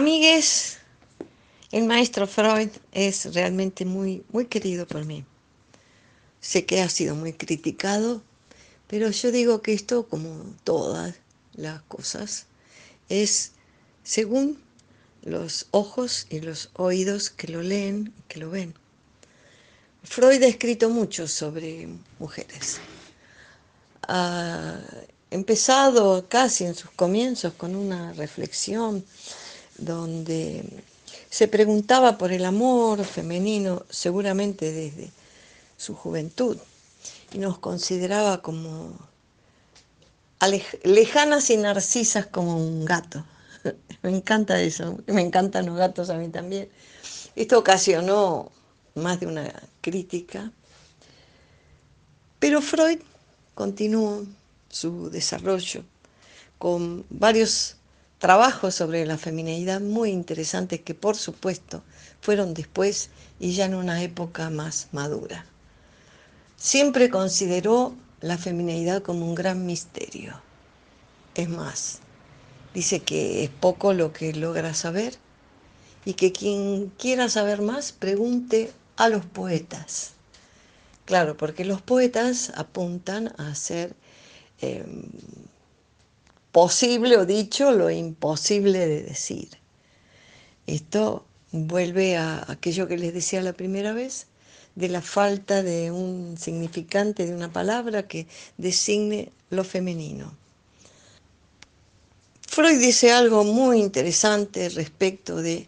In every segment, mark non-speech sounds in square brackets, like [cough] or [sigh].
Amigues, el maestro Freud es realmente muy, muy querido por mí. Sé que ha sido muy criticado, pero yo digo que esto, como todas las cosas, es según los ojos y los oídos que lo leen y que lo ven. Freud ha escrito mucho sobre mujeres. Ha empezado casi en sus comienzos con una reflexión donde se preguntaba por el amor femenino, seguramente desde su juventud, y nos consideraba como lejanas y narcisas como un gato. [laughs] me encanta eso, me encantan los gatos a mí también. Esto ocasionó más de una crítica, pero Freud continuó su desarrollo con varios trabajos sobre la feminidad muy interesantes que por supuesto fueron después y ya en una época más madura. Siempre consideró la feminidad como un gran misterio. Es más, dice que es poco lo que logra saber y que quien quiera saber más pregunte a los poetas. Claro, porque los poetas apuntan a ser em, posible o dicho lo imposible de decir. Esto vuelve a aquello que les decía la primera vez, de la falta de un significante de una palabra que designe lo femenino. Freud dice algo muy interesante respecto de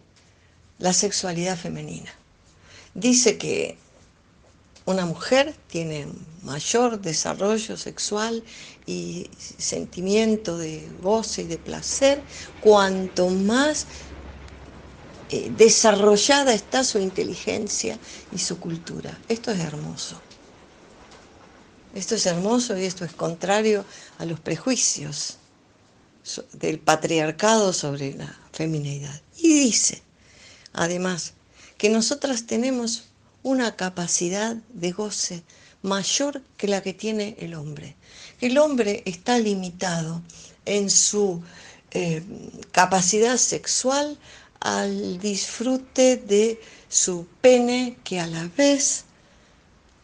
la sexualidad femenina. Dice que una mujer tiene mayor desarrollo sexual y sentimiento de goce y de placer cuanto más eh, desarrollada está su inteligencia y su cultura. Esto es hermoso. Esto es hermoso y esto es contrario a los prejuicios del patriarcado sobre la feminidad. Y dice, además, que nosotras tenemos una capacidad de goce mayor que la que tiene el hombre. El hombre está limitado en su eh, capacidad sexual al disfrute de su pene que a la vez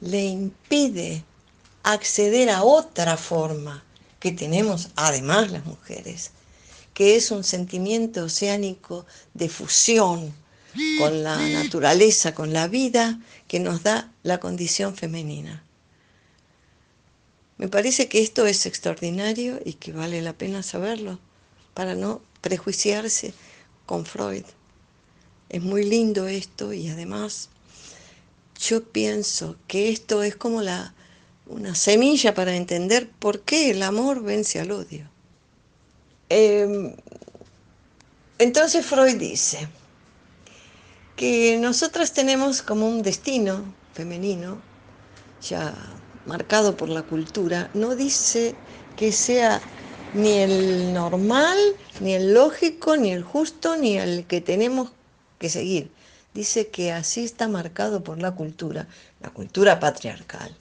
le impide acceder a otra forma que tenemos además las mujeres, que es un sentimiento oceánico de fusión, con la naturaleza, con la vida que nos da la condición femenina. Me parece que esto es extraordinario y que vale la pena saberlo para no prejuiciarse con Freud. Es muy lindo esto y además yo pienso que esto es como la, una semilla para entender por qué el amor vence al odio. Em, entonces Freud dice, que nosotras tenemos como un destino femenino, ya marcado por la cultura, no dice que sea ni el normal, ni el lógico, ni el justo, ni el que tenemos que seguir. Dice que así está marcado por la cultura, la cultura patriarcal,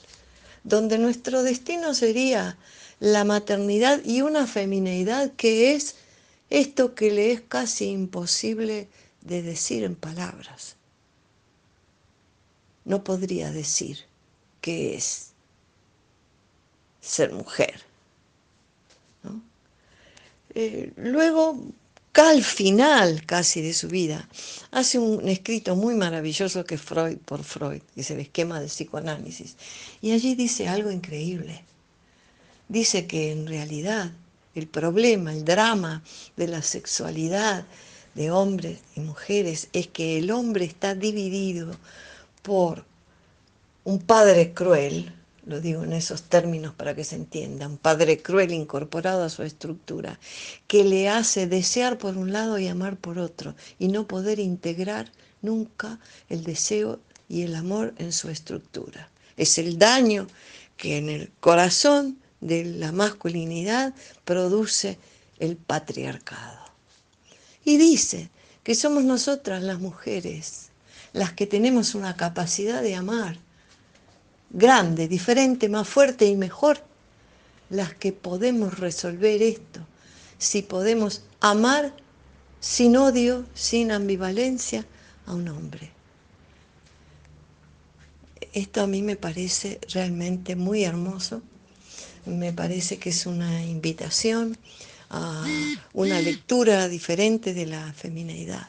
donde nuestro destino sería la maternidad y una femineidad que es esto que le es casi imposible de decir en palabras. No podría decir qué es ser mujer. Eh, luego, al final casi de su vida, hace un escrito muy maravilloso que Freud por Freud, que es el esquema del psicoanálisis. Y allí dice algo increíble. Dice que en realidad el problema, el drama de la sexualidad, de hombres y mujeres es que el hombre está dividido por un padre cruel, lo digo en esos términos para que se entienda, un padre cruel incorporado a su estructura, que le hace desear por un lado y amar por otro, y no poder integrar nunca el deseo y el amor en su estructura. Es el daño que en el corazón de la masculinidad produce el patriarcado. Y dice que somos nosotras las mujeres las que tenemos una capacidad de amar grande, diferente, más fuerte y mejor, las que podemos resolver esto, si podemos amar sin odio, sin ambivalencia a un hombre. Esto a mí me parece realmente muy hermoso, me parece que es una invitación a una lectura diferente de la femineidad.